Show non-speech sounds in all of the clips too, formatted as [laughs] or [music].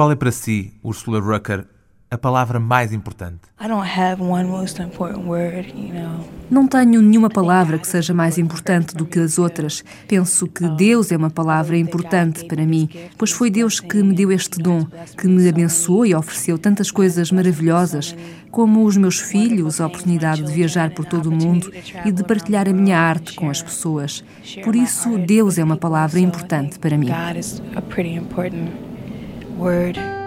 Qual é para si, Ursula Rucker, a palavra mais importante? Não tenho nenhuma palavra que seja mais importante do que as outras. Penso que Deus é uma palavra importante para mim, pois foi Deus que me deu este dom, que me abençoou e ofereceu tantas coisas maravilhosas, como os meus filhos, a oportunidade de viajar por todo o mundo e de partilhar a minha arte com as pessoas. Por isso, Deus é uma palavra importante para mim. word.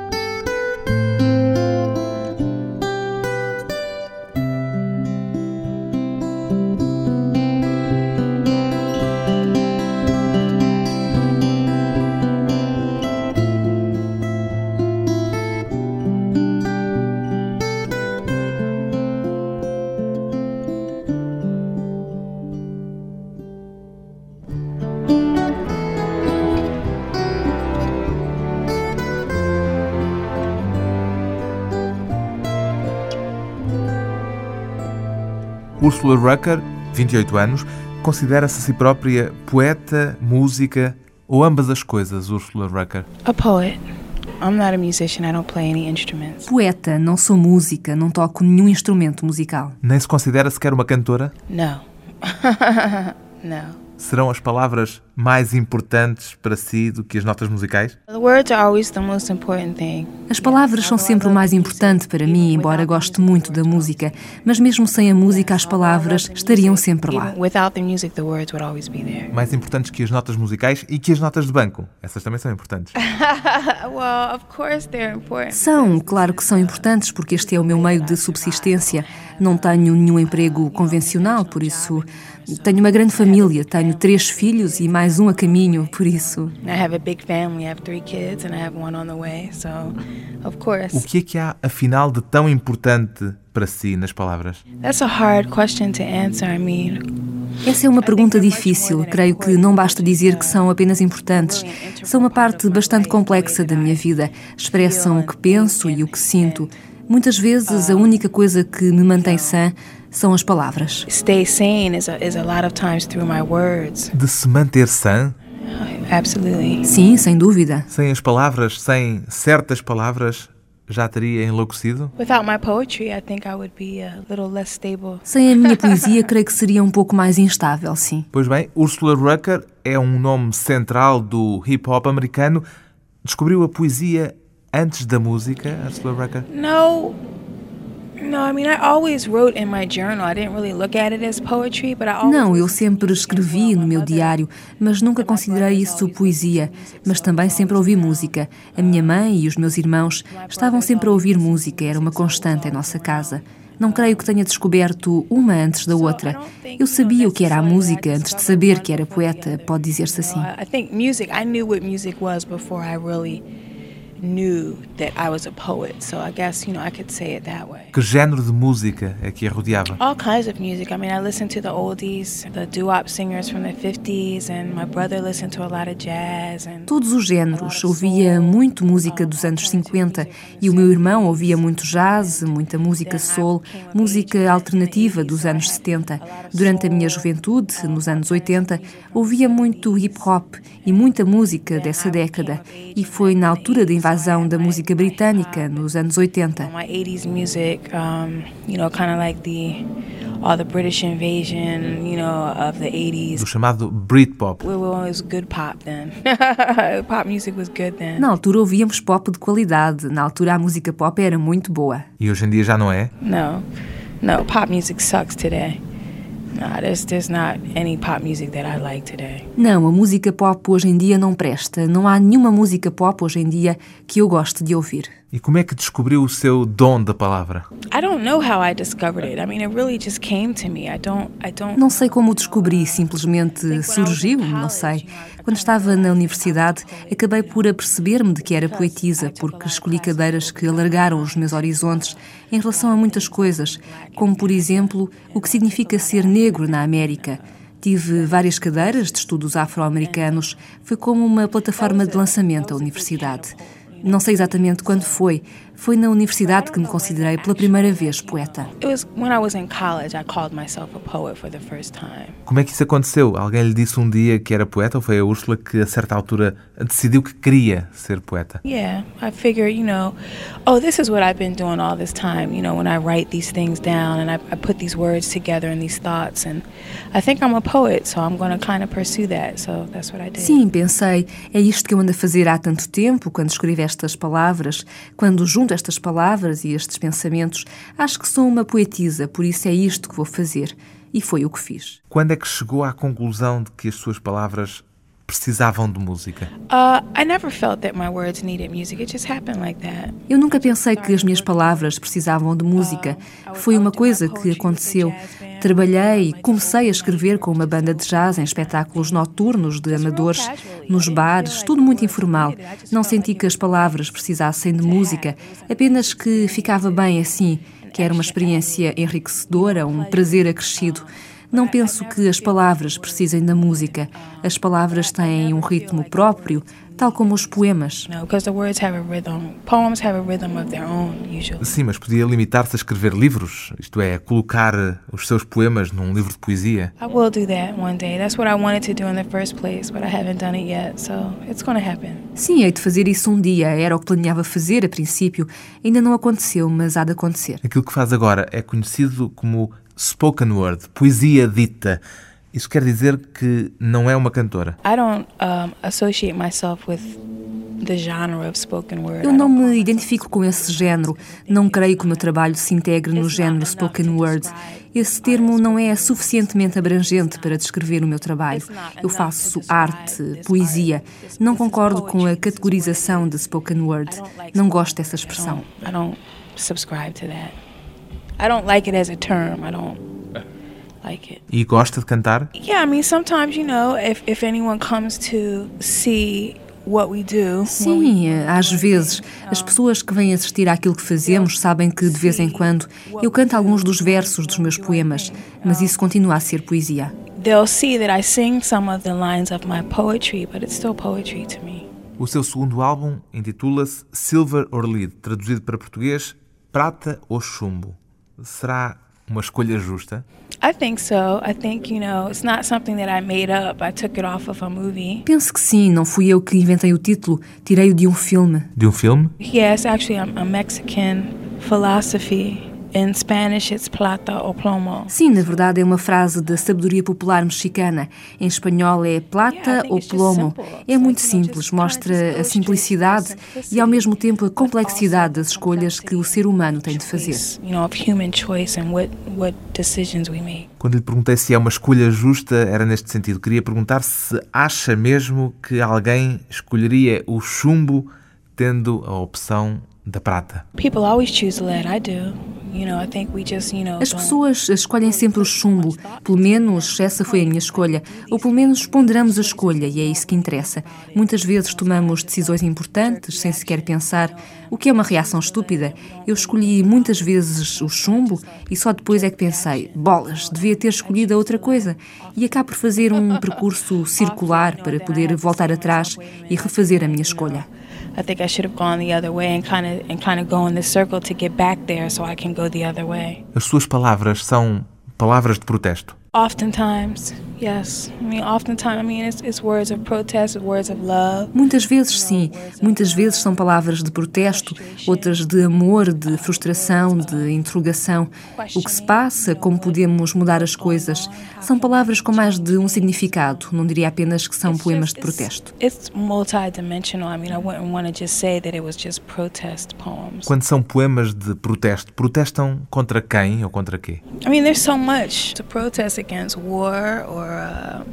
Ursula Rucker, 28 anos, considera-se a si própria poeta, música ou ambas as coisas, Ursula Rucker? A poet. I'm not a musician, I don't play any instruments. Poeta, não sou música, não toco nenhum instrumento musical. Nem se considera sequer uma cantora? Não. [laughs] não serão as palavras mais importantes para si do que as notas musicais? As palavras são sempre o mais importante para mim, embora goste muito da música, mas mesmo sem a música, as palavras estariam sempre lá. Mais importantes que as notas musicais e que as notas de banco. Essas também são importantes. [laughs] São, claro que são importantes, porque este é o meu meio de subsistência. Não tenho nenhum emprego convencional, por isso tenho uma grande família, tenho três filhos e mais um a caminho, por isso. O que é que há afinal de tão importante para si nas palavras? Essa é uma pergunta difícil. Creio que não basta dizer que são apenas importantes. São uma parte bastante complexa da minha vida. Expressam o que penso e o que sinto. Muitas vezes a única coisa que me mantém sã são as palavras. Stay sane is a, is a lot of times through my words. De se manter sã? Absolutely. Sim, sem dúvida. Sem as palavras, sem certas palavras, já teria enlouquecido? Sem a minha [laughs] poesia, creio que seria um pouco mais instável, sim. Pois bem, Ursula Rucker é um nome central do hip hop americano. Descobriu a poesia antes da música, Ursula Rucker? Não. Não, eu sempre escrevi no meu diário, mas nunca considerei isso poesia. Mas também sempre ouvi música. A minha mãe e os meus irmãos estavam sempre a ouvir música, era uma constante em nossa casa. Não creio que tenha descoberto uma antes da outra. Eu sabia o que era a música antes de saber que era poeta, pode dizer-se assim. I think music, I knew what music was before I really Que género de música é que a rodeava? All kinds of music. I mean, I listened to the oldies, the doo-wop singers from the 50s and my brother listened to a lot of jazz and Todos os géneros. Ouvia muito música dos anos 50 e o meu irmão ouvia muito jazz, muita música soul, música alternativa dos anos 70. Durante a minha juventude, nos anos 80, ouvia muito hip hop e muita música dessa década. E foi na altura da invasão invasão da música britânica nos anos 80. all the British invasion, you know, of the 80s. Do chamado Britpop. It was good pop then. [laughs] pop music was good then. Na altura ouvíamos pop de qualidade. Na altura a música pop era muito boa. E hoje em dia já não é? No. No, pop music sucks today. Não, a música pop hoje em dia não presta. Não há nenhuma música pop hoje em dia que eu goste de ouvir. E como é que descobriu o seu dom da palavra? Não sei como descobri, simplesmente surgiu, não sei. Quando estava na universidade, acabei por aperceber-me de que era poetisa, porque escolhi cadeiras que alargaram os meus horizontes em relação a muitas coisas, como por exemplo, o que significa ser negro na América. Tive várias cadeiras de estudos afro-americanos, foi como uma plataforma de lançamento à universidade. Não sei exatamente quando foi, Foi na universidade que me considerei pela primeira vez poeta. Como é que isso aconteceu? Alguém lhe disse um dia que era poeta ou foi a Úrsula que a certa altura decidiu que queria ser poeta? Yeah, I figure, you know, oh, this is what I've been doing all this time, you know, when I write these things down and I, I put these words together and these thoughts and I think I'm a poet, so I'm going to kind of pursue that. So that's what I did. Sim, pensei, é isto que eu ando a fazer há tanto tempo, quando escrevo estas palavras, quando junto estas palavras e estes pensamentos, acho que sou uma poetisa, por isso é isto que vou fazer. E foi o que fiz. Quando é que chegou à conclusão de que as suas palavras precisavam de música? Eu nunca pensei que as minhas palavras precisavam de música. Uh, foi uma coisa que aconteceu. Trabalhei e comecei a escrever com uma banda de jazz em espetáculos noturnos de amadores, nos bares, tudo muito informal. Não senti que as palavras precisassem de música, apenas que ficava bem assim, que era uma experiência enriquecedora, um prazer acrescido. Não penso que as palavras precisem da música. As palavras têm um ritmo próprio, tal como os poemas. Sim, mas podia limitar-se a escrever livros, isto é, a colocar os seus poemas num livro de poesia. I will do that one day. That's what I wanted to do in the first place, but I haven't done it yet, so it's going to happen. Sim, hei de fazer isso um dia. Era o que planeava fazer a princípio. Ainda não aconteceu, mas há de acontecer. Aquilo que faz agora é conhecido como spoken word, poesia dita. Isso quer dizer que não é uma cantora. I don't um, associate myself with the genre of spoken word. Eu não me identifico com esse género. Não creio que o meu trabalho se integre no género spoken word. Esse termo não é suficientemente abrangente para descrever o meu trabalho. Eu faço arte, poesia. Não concordo com a categorização de spoken word. Não gosto dessa expressão. I don't subscribe to that. I don't like it as a term. I don't like it. E gosta de cantar? Yeah, I mean sometimes, you know, if if anyone comes to see Sim, às vezes. As pessoas que vêm assistir àquilo que fazemos sabem que, de vez em quando, eu canto alguns dos versos dos meus poemas, mas isso continua a ser poesia. They'll see that I sing some of the lines of my poetry, but it's still poetry to me. O seu segundo álbum intitula-se Silver or Lead, traduzido para português, Prata ou Chumbo será uma escolha justa? Penso que sim, não fui eu que inventei o título, tirei-o de um filme. De um filme? Yes, actually I'm a Mexican philosophy In Spanish, it's plata ou plomo. Sim, na verdade é uma frase da sabedoria popular mexicana. Em espanhol é plata ou plomo. É muito simples, mostra a simplicidade e ao mesmo tempo a complexidade das escolhas que o ser humano tem de fazer. Quando lhe perguntei se é uma escolha justa, era neste sentido. Queria perguntar se acha mesmo que alguém escolheria o chumbo tendo a opção da prata. People always choose lead. I do. As pessoas escolhem sempre o chumbo, pelo menos essa foi a minha escolha, ou pelo menos ponderamos a escolha e é isso que interessa. Muitas vezes tomamos decisões importantes sem sequer pensar, o que é uma reação estúpida. Eu escolhi muitas vezes o chumbo e só depois é que pensei, bolas, devia ter escolhido a outra coisa. E acabo por fazer um percurso circular para poder voltar atrás e refazer a minha escolha. I think I should have gone the other way and kind of and kind of go in the circle to get back there so I can go the other way. As suas palavras são palavras de protesto. Oftentimes, yes. I mean, oftentimes, I mean, it's, it's words of protest, words of love. Muitas vezes sim, muitas vezes são palavras de protesto, outras de amor, de frustração, de interrogação. O que se passa, como podemos mudar as coisas, são palavras com mais de um significado. Não diria apenas que são poemas de protesto. It's multidimensional. I mean, I wouldn't want to just say that it was just protest poems. Quando são poemas de protesto, protestam contra quem ou contra quê? I mean, there's so much to protest Uh,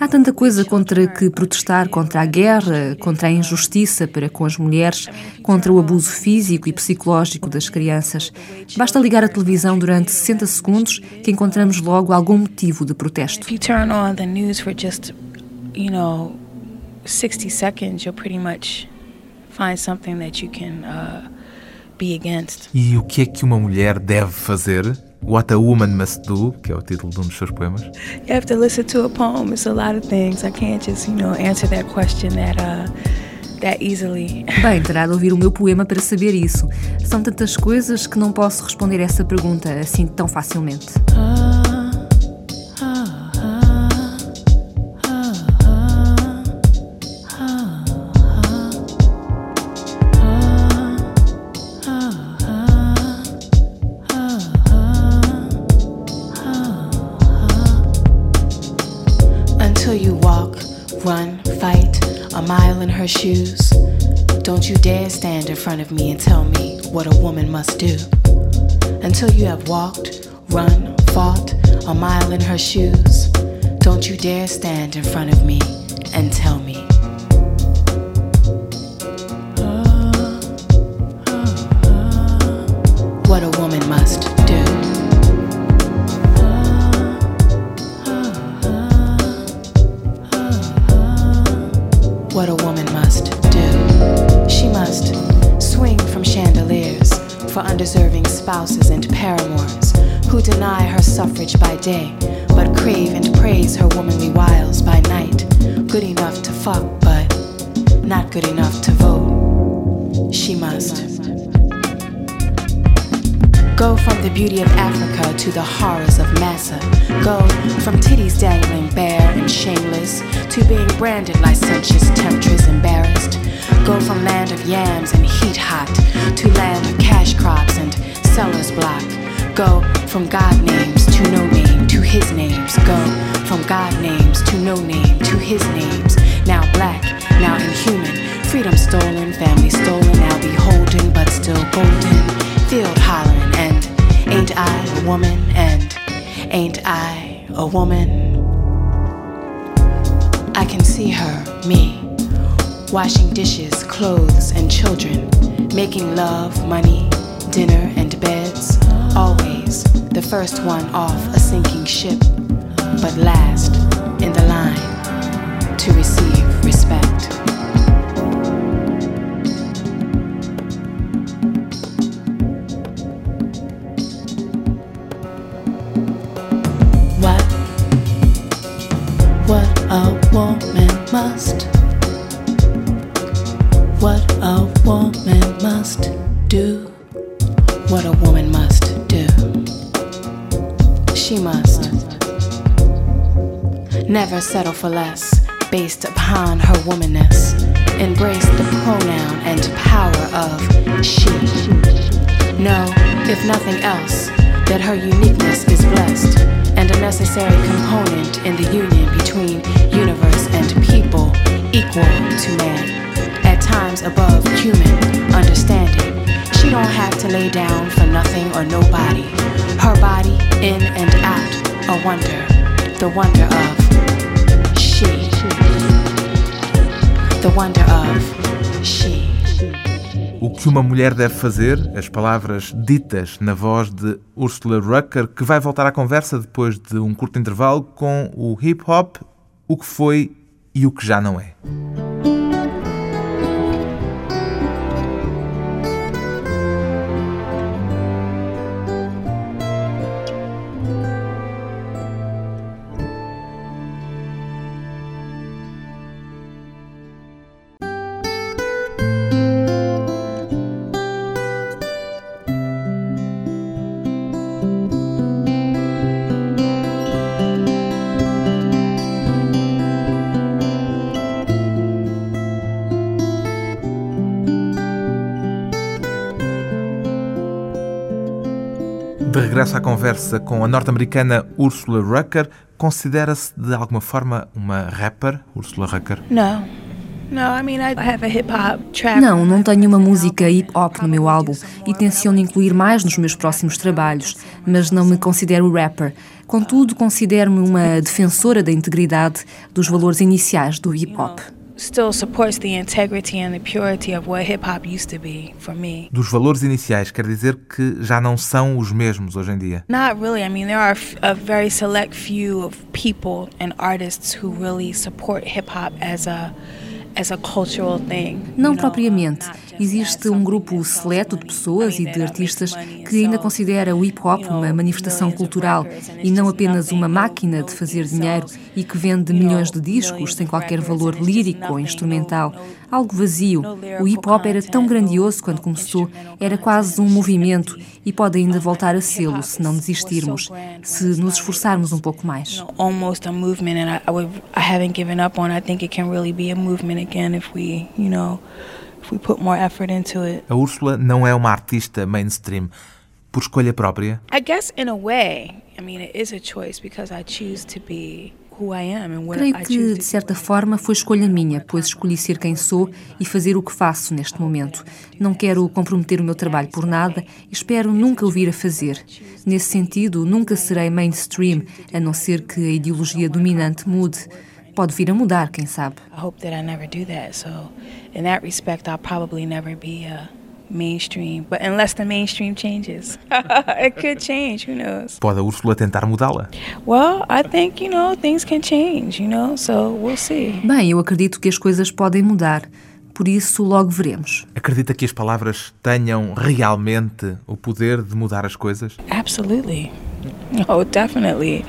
Há tanta coisa contra que protestar contra a guerra, contra a injustiça para com as mulheres, contra o abuso físico e psicológico das crianças. Basta ligar a televisão durante 60 segundos que encontramos logo algum motivo de protesto. If you turn on the news for just, you know, 60 seconds, you'll pretty much find something that you can uh, be against. E o que é que uma mulher deve fazer? What a Woman Must Do, que é o título de um dos seus poemas. You have to listen to a poem. It's a lot of things. I can't just, you know, answer that question that uh, that easily. [laughs] Bem, terá de ouvir o meu poema para saber isso. São tantas coisas que não posso responder essa pergunta assim tão facilmente. Shoes. Don't you dare stand in front of me and tell me what a woman must do. Until you have walked, run, fought a mile in her shoes. Don't you dare stand in front of me and tell me. Day, but crave and praise her womanly wiles by night. Good enough to fuck, but not good enough to vote. She must. Go from the beauty of Africa to the horrors of Massa. Go from titties dangling bare and shameless to being branded licentious temptress embarrassed. Go from land of yams and heat hot to land of cash crops and seller's block. Go from God names to no name to his names. Go from God names to no name to his names. Now black, now inhuman. Freedom stolen, family stolen, now beholden, but still golden. Field hollering, and ain't I a woman? And ain't I a woman? I can see her, me washing dishes, clothes, and children, making love, money, dinner, and beds. Always the first one off a sinking ship, but last in the line to receive respect. What? What a woman must must do what a woman must. She must never settle for less based upon her womanness. Embrace the pronoun and power of she. Know, if nothing else, that her uniqueness is blessed and a necessary component in the union between universe and people equal to man At times above human understanding. She don't have to lay down for nothing or nobody. Her body in and out, a wonder, the wonder of she. The wonder of she. O que uma mulher deve fazer, as palavras ditas na voz de Ursula Rucker, que vai voltar à conversa depois de um curto intervalo com o hip hop, o que foi e o que já não é. Regresso à conversa com a norte-americana Ursula Rucker, considera-se de alguma forma uma rapper, Ursula Rucker? Não. Não, não tenho uma música hip hop no meu álbum e tenciono incluir mais nos meus próximos trabalhos, mas não me considero rapper. Contudo, considero-me uma defensora da integridade dos valores iniciais do hip hop still supports the integrity and the purity of what hip hop used to be for me. Dos valores iniciais, quer dizer que já não são os mesmos hoje em dia? Not really. I mean, there are a very select few of people and artists who really support hip hop as a as a cultural thing. Não propriamente. Existe um grupo seleto de pessoas e de artistas que ainda considera o hip hop uma manifestação cultural e não apenas uma máquina de fazer dinheiro e que vende milhões de discos sem qualquer valor lírico ou instrumental. Algo vazio. O hip hop era tão grandioso quando começou, era quase um movimento e pode ainda voltar a sê-lo se não desistirmos, se nos esforçarmos um pouco mais. Almost a movement and I, haven't given up on. I think it can really be a movement again if we, you know, a Úrsula não é uma artista mainstream por escolha própria? I guess in a way, I mean it is a choice because I choose to be Creio que, de certa forma, foi escolha minha, pois escolhi ser quem sou e fazer o que faço neste momento. Não quero comprometer o meu trabalho por nada e espero nunca o vir a fazer. Nesse sentido, nunca serei mainstream, a não ser que a ideologia dominante mude pode vir a mudar, quem sabe. I hope that I never do that. So, in that respect, I'll probably never be a mainstream, but unless the mainstream changes, [laughs] it could change. Who knows? Pode a Úrsula tentar mudá-la? Well, I think you know things can change. You know, so we'll see. Bem, eu acredito que as coisas podem mudar. Por isso, logo veremos. Acredita que as palavras tenham realmente o poder de mudar as coisas? Absolutely. [laughs] Oh, definitely.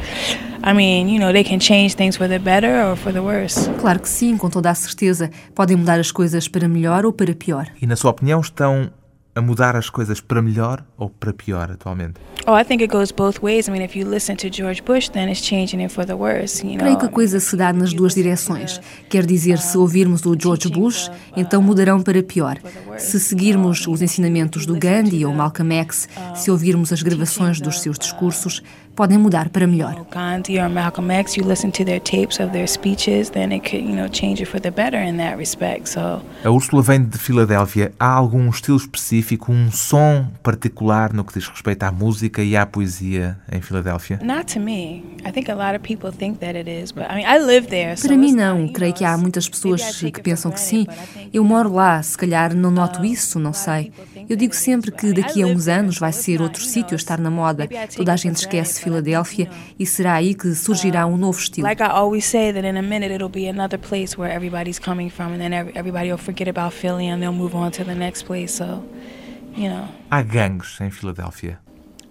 I mean, you know, they can change things for the better or for the worse. Claro que sim, com toda a certeza. Podem mudar as coisas para melhor ou para pior. E na sua opinião estão a mudar as coisas para melhor ou para pior atualmente? Oh, I think it goes both ways. I mean, if you listen to George Bush, then it's changing it for the worse, you know. Creio que a coisa se dá nas duas direções. Quer dizer, se ouvirmos o George Bush, então mudarão para pior. Se seguirmos os ensinamentos do Gandhi ou Malcolm X, se ouvirmos as gravações dos seus discursos, podem mudar para melhor. Gandhi or Malcolm X, you listen to their tapes of their speeches, then it could, you know, change it for the better in that respect. So. A Úrsula vem de Filadélfia. Há algum estilo específico, um som particular no que diz respeito à música e à poesia em Filadélfia? Not to me. I think a lot of people think that it is, but I mean, I live there. Para mim não. Creio que há muitas pessoas que pensam que sim. Eu moro lá, se calhar não noto isso, não sei. Eu digo sempre que daqui a uns anos vai ser outro sítio a estar na moda. Toda a gente esquece Filadélfia e será aí que surgirá um novo estilo. Like I always say that in a minute it'll be another place where everybody's coming from and then everybody will forget about Philly and they'll move on to the next place. So, you know. Há gangues em Filadélfia.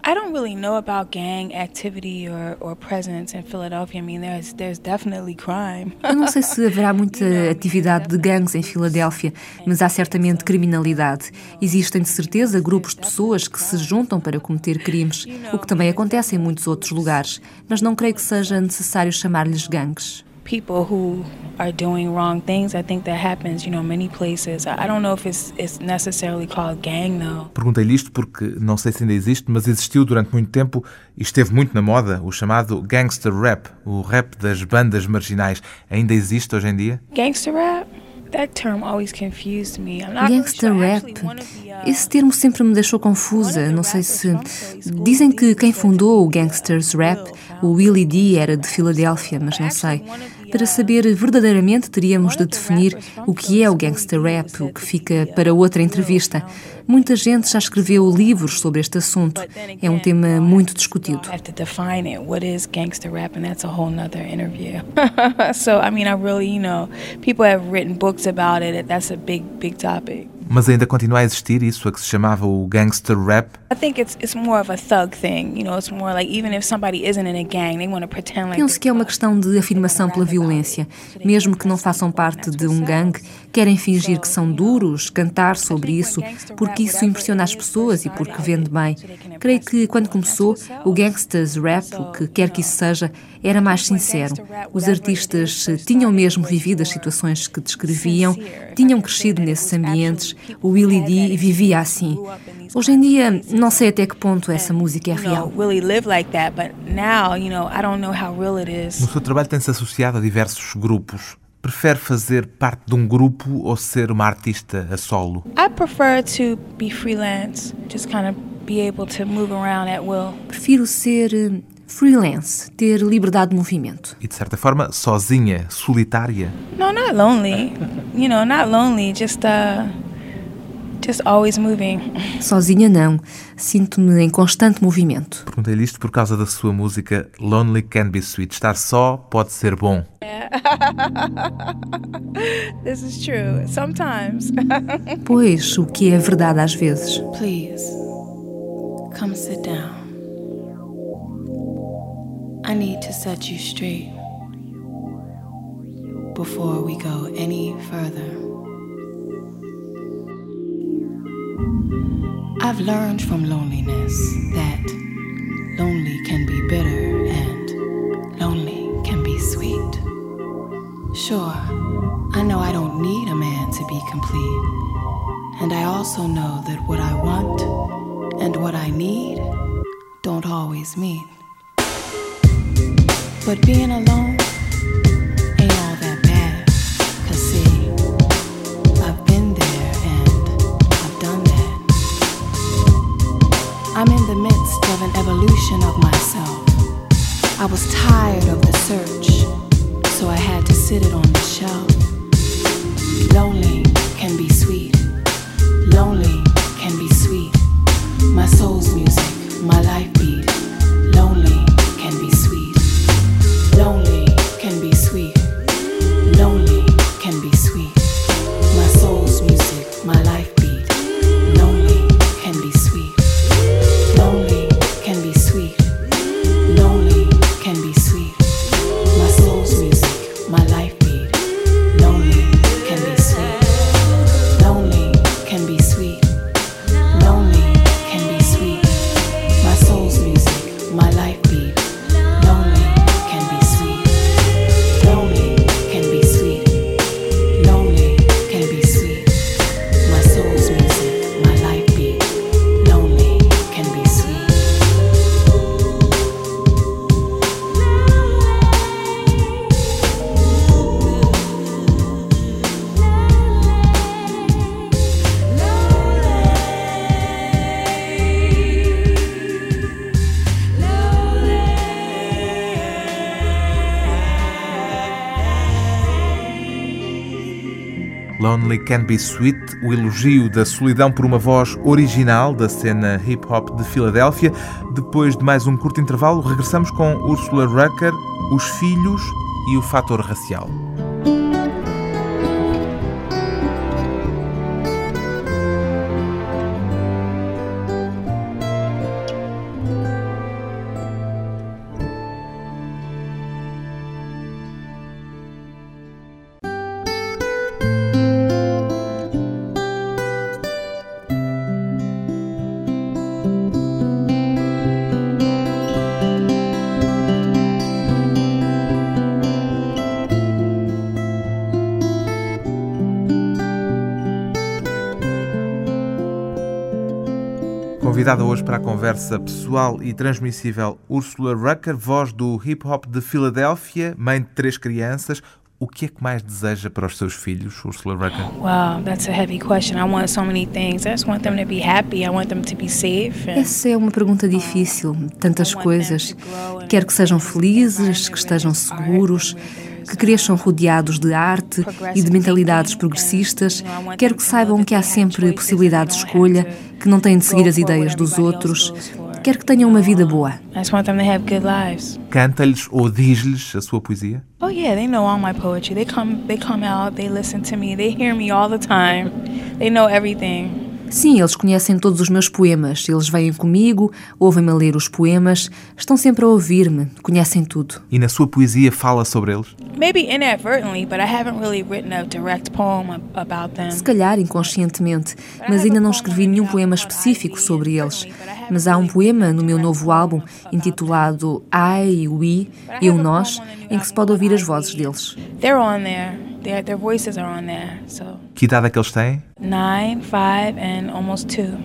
I don't really know about gang activity or, or presence in Philadelphia. I mean, there's, there's definitely crime. Eu não sei se haverá muita [laughs] atividade de gangues em Filadélfia, mas há certamente criminalidade. Existem de certeza grupos de pessoas que se juntam para cometer crimes, o que também acontece em muitos outros lugares, mas não creio que seja necessário chamar-lhes gangues people who are doing wrong things. I think that happens, you know, many places. I don't know if it's, it's necessarily called gang though. Perguntei-lhe isto porque não sei se ainda existe, mas existiu durante muito tempo e esteve muito na moda o chamado gangster rap, o rap das bandas marginais. Ainda existe hoje em dia? Gangster rap? Gangster rap. Esse termo sempre me deixou confusa. Não sei se. Dizem que quem fundou o Gangsters Rap, o Willie D, era de Filadélfia, mas não sei. Para saber verdadeiramente, teríamos de definir o que é o gangster rap, o que fica para outra entrevista. Muita gente já escreveu livros sobre este assunto. É um tema muito discutido. [laughs] so, I mean, I really, you know, people have written books about it. That's a big, big topic. Mas ainda continua a existir isso, a que se chamava o gangster rap? Penso que é uma questão de afirmação pela violência. Mesmo que não façam parte de um gangue, querem fingir que são duros, cantar sobre isso, porque isso impressiona as pessoas e porque vende bem. Creio que quando começou, o gangsters rap, o que quer que isso seja, era mais sincero. Os artistas tinham mesmo vivido as situações que descreviam, tinham crescido nesses ambientes o Willie D vivia assim. Hoje em dia, não sei até que ponto essa música é real. No seu trabalho tem-se associado a diversos grupos. Prefere fazer parte de um grupo ou ser uma artista a solo? I prefer to be freelance, just kind of be able to move around at will. Prefiro ser eh, freelance, ter liberdade de movimento. E de certa forma sozinha, solitária? No, not lonely. You know, not lonely, just uh Just always moving. Sozinha não. Sinto-me em constante movimento. Perguntei-lhe isto por causa da sua música Lonely Can Be Sweet. Estar só pode ser bom. [laughs] This is true. Sometimes. [laughs] pois, o que é verdade às vezes. Please, come sit down. I need to set you straight before we go any further. I've learned from loneliness that lonely can be bitter and lonely can be sweet. Sure, I know I don't need a man to be complete. And I also know that what I want and what I need don't always meet. But being alone an evolution of myself. I was tired of the search, so I had to sit it on the shelf. Lonely can be sweet. Lonely Can Be Sweet, o elogio da solidão por uma voz original da cena hip hop de Filadélfia. Depois de mais um curto intervalo, regressamos com Ursula Rucker, os filhos e o fator racial. Convidada hoje para a conversa pessoal e transmissível Ursula Rucker, voz do hip hop de Filadélfia, mãe de três crianças. O que é que mais deseja para os seus filhos, Ursula Rucker? Wow, that's a heavy question. I want so many things. I just want them to be happy. I want them to be safe. and- Essa é uma pergunta difícil. Tantas coisas. Quero que sejam felizes, que estejam seguros, que cresçam rodeados de arte e de mentalidades progressistas. Quero que saibam que há sempre possibilidade de escolha, que não têm de seguir as ideias dos outros. Quero que tenham uma vida boa. Canta-lhes ou diz-lhes a sua poesia? Oh yeah, they know all my poetry. They come they come out, they listen to me, they hear me all the time. They know everything. Sim, eles conhecem todos os meus poemas. Eles vêm comigo, ouvem-me ler os poemas, estão sempre a ouvir-me, conhecem tudo. E na sua poesia fala sobre eles? Maybe inadvertently, but I haven't really written a direct poem ab- about them. Se calhar inconscientemente, mas ainda não escrevi nenhum poema específico sobre eles. Mas há um poema no meu novo álbum intitulado I, We, Eu, Nós, em que se pode ouvir as vozes deles. They're on there. Their their voices are on there. So Que idade é que eles têm? nine, five, and almost two.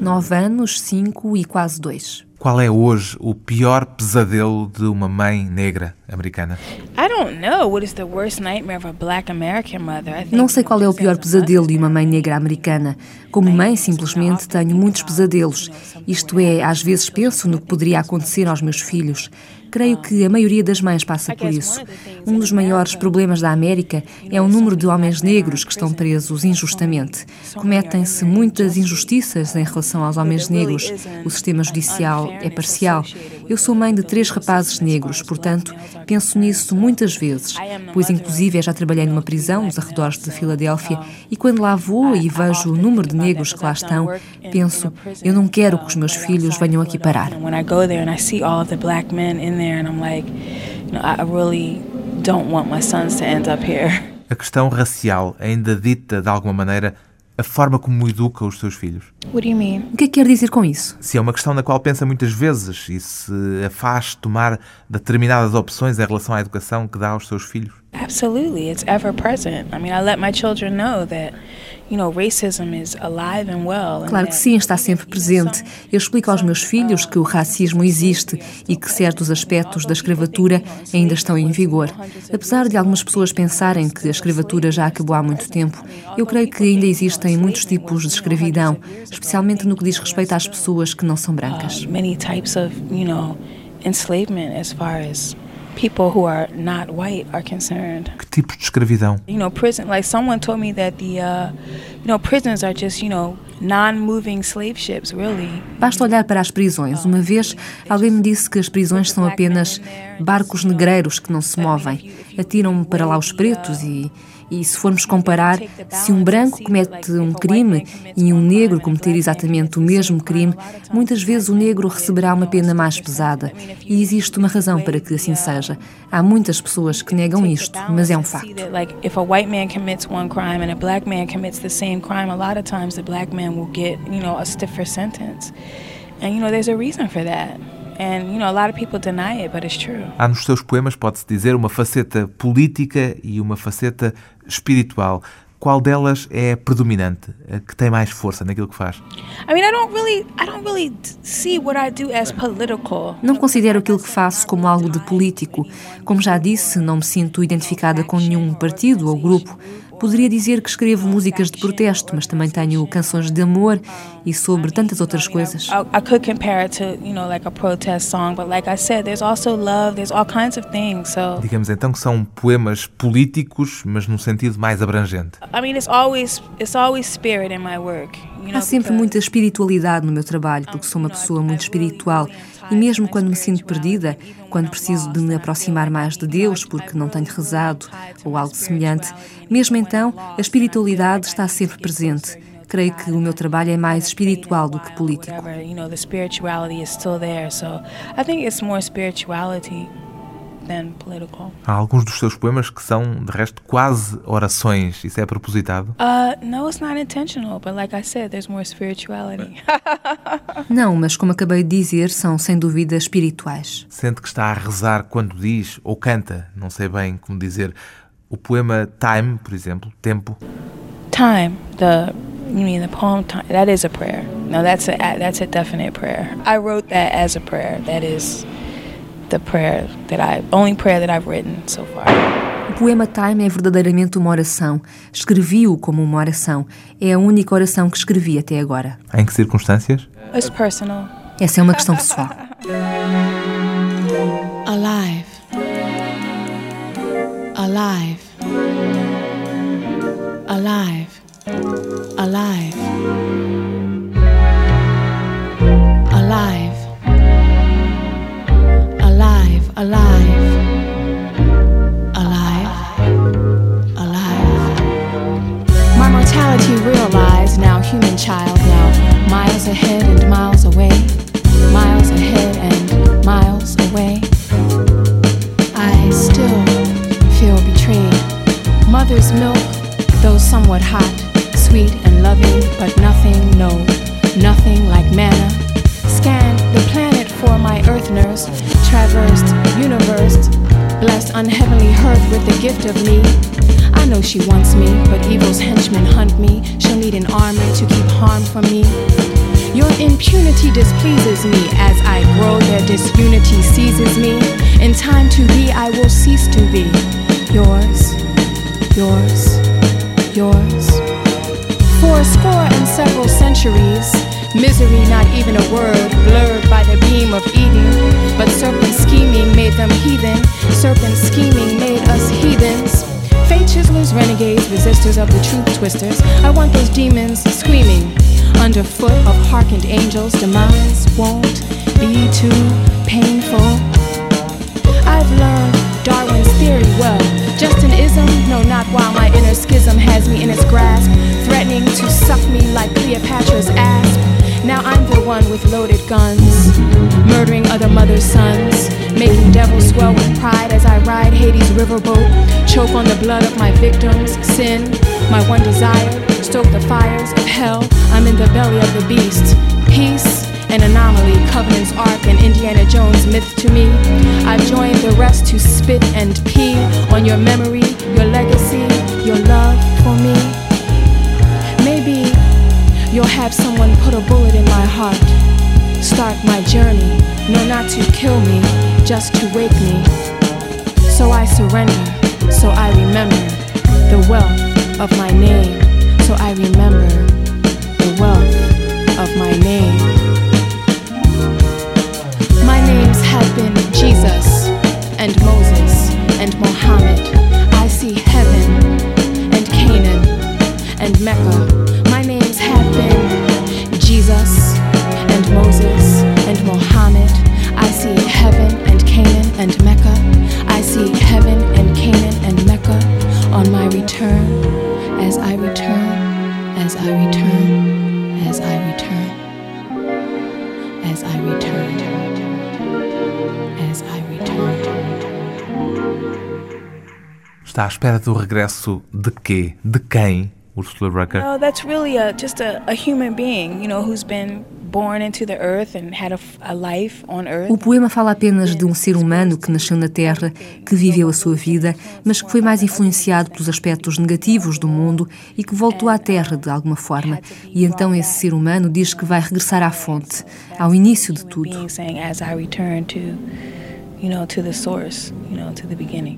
Nove anos, cinco e quase dois. Qual é hoje o pior pesadelo de uma mãe negra americana? Não sei qual é o pior pesadelo de uma mãe negra americana. Como mãe, simplesmente tenho muitos pesadelos. Isto é, às vezes penso no que poderia acontecer aos meus filhos. Creio que a maioria das mães passa por isso. Um dos maiores problemas da América é o número de homens negros que estão presos injustamente. Cometem-se muitas injustiças em relação aos homens negros. O sistema judicial é parcial. Eu sou mãe de três rapazes negros, portanto, penso nisso muitas vezes, pois inclusive já trabalhei numa prisão nos arredores de Filadélfia e quando lá vou e vejo o número de negros que lá estão, penso, eu não quero que os meus filhos venham aqui parar there and I'm like, you know, I really don't want my sons to end up here. [laughs] A questão racial ainda dita de alguma maneira a forma como educa os seus filhos. What do you mean? O que é que quer dizer com isso? Se é uma questão na qual pensa muitas vezes e se a faz tomar determinadas opções em relação à educação que dá aos seus filhos. Absolutely, it's ever present. I mean, I let my children know that Claro que sim, está sempre presente. Eu explico aos meus filhos que o racismo existe e que certos aspectos da escravatura ainda estão em vigor. Apesar de algumas pessoas pensarem que a escravatura já acabou há muito tempo, eu creio que ainda existem muitos tipos de escravidão, especialmente no que diz respeito às pessoas que não são brancas. Many types of, you know, enslavement as far as people who are not white are concerned. Que tipos de escravidão? You know, prison. Like someone told me that the, uh, you know, prisons are just, you know, non-moving slave ships, really. Basta olhar para as prisões. Uma vez alguém me disse que as prisões são apenas barcos negreiros que não se movem. Atiram para lá os pretos e e se formos comparar, se um branco comete um crime e um negro cometer exatamente o mesmo crime, muitas vezes o negro receberá uma pena mais pesada. E existe uma razão para que assim seja. Há muitas pessoas que negam isto, mas é um facto. And you know, there's a reason for that. And, you know, a lot of people deny it, but it's true. Há nos seus poemas, pode-se dizer, uma faceta política e uma faceta espiritual. Qual delas é predominante, a que tem mais força naquilo que faz? Não considero aquilo que faço como algo de político. Como já disse, não me sinto identificada com nenhum partido ou grupo. Poderia dizer que escrevo músicas de protesto, mas também tenho canções de amor e sobre tantas outras coisas. I could compare it to, you know, like a protest song, but like I said, there's also love, there's all kinds of things. So Digamos então que são poemas políticos, mas num sentido mais abrangente. I mean, it's always it's always spirit in my work. Há sempre muita espiritualidade no meu trabalho, porque sou uma pessoa muito espiritual. E mesmo quando me sinto perdida, quando preciso de me aproximar mais de Deus porque não tenho rezado ou algo semelhante, mesmo então a espiritualidade está sempre presente. Creio que o meu trabalho é mais espiritual do que político. Há alguns dos seus poemas que são, de resto, quase orações. Isso é propositado? Uh, no, it's not intentional, but like I said, there's more spirituality. [laughs] Não, mas como acabei de dizer, são sem dúvida espirituais. Sente que está a rezar quando diz ou canta, não sei bem como dizer, o poema Time, por exemplo, Tempo. Time, the you mean the poem time? That is a prayer. No, that's a that's a definite prayer. I wrote that as a prayer. That is the prayer that I only prayer that I've written so far. O poema Time é verdadeiramente uma oração. Escrevi-o como uma oração. É a única oração que escrevi até agora. Em que circunstâncias? It's personal. Essa é uma questão pessoal. Alive. Alive. Alive. Alive. alive, alive, alive. My mortality realized, now human child, now miles ahead and miles away, miles ahead and miles away. I still feel betrayed. Mother's milk, though somewhat hot, sweet and loving, but nothing, no, nothing like manna. Scan the planet traversed universe blessed unheavenly hearth with the gift of me. I know she wants me, but evil's henchmen hunt me. She'll need an army to keep harm from me. Your impunity displeases me. As I grow, their disunity seizes me. In time to be, I will cease to be yours, yours, yours. For a score and several centuries, misery, not even a word, blurred by the beam of Eden. But serpent scheming made them heathen. Serpent scheming made us heathens. Fate chiselers, renegades, resistors of the truth twisters. I want those demons screaming underfoot of hearkened angels. Demise won't be too painful. I've learned Darwin's theory well. Just an ism, no, not while my inner schism has me in its grasp, threatening to suck me like Cleopatra's asp. Now I'm the one with loaded guns, murdering other mothers' sons, making devils swell with pride as I ride Hades' riverboat, choke on the blood of my victims, sin, my one desire, stoke the fires of hell. I'm in the belly of the beast, peace. An anomaly, Covenant's Ark, and Indiana Jones myth to me. I've joined the rest to spit and pee on your memory, your legacy, your love for me. Maybe you'll have someone put a bullet in my heart, start my journey, no, not to kill me, just to wake me. So I surrender, so I remember the wealth of my name, so I remember the wealth of my name. My names have been Jesus my return as I return, as I return, as I return, as I return. Está à espera do regresso de quê? De quem, Ursula Rucker? No, that's really a, just a, a human being, you know, who's been o poema fala apenas de um ser humano que nasceu na Terra, que viveu a sua vida, mas que foi mais influenciado pelos aspectos negativos do mundo e que voltou à Terra de alguma forma. E então esse ser humano diz que vai regressar à fonte, ao início de tudo.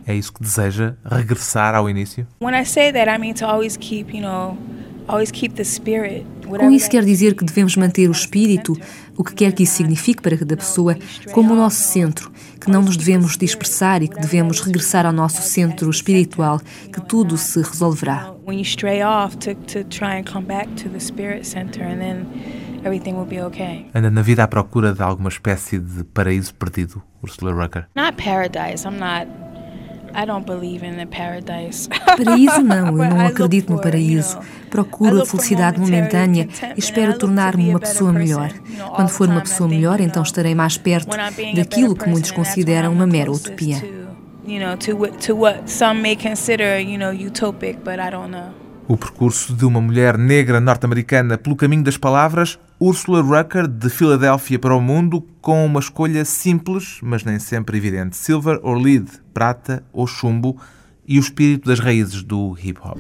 É isso que deseja regressar ao início? When I say that, I mean to always keep, you know, always keep the spirit. Com isso quer dizer que devemos manter o espírito, o que quer que isso signifique para cada pessoa, como o nosso centro, que não nos devemos dispersar e que devemos regressar ao nosso centro espiritual, que tudo se resolverá. When you stray off to to try and come back to the spirit center and then everything will be okay. Anda na vida à procura de alguma espécie de paraíso perdido, Ursula Rucker? Not paradise. I'm not I don't believe in the paradise. [laughs] Paraíso não, eu não acredito no paraíso. Procuro a felicidade momentânea e espero tornar-me uma pessoa melhor. Quando for uma pessoa melhor, então estarei mais perto daquilo que muitos consideram uma mera utopia. You know, to, to what some may consider, you know, utopic, but I don't know. O percurso de uma mulher negra norte-americana pelo caminho das palavras, Ursula Rucker, de Filadélfia para o mundo, com uma escolha simples, mas nem sempre evidente: silver or lead, prata ou chumbo, e o espírito das raízes do hip hop.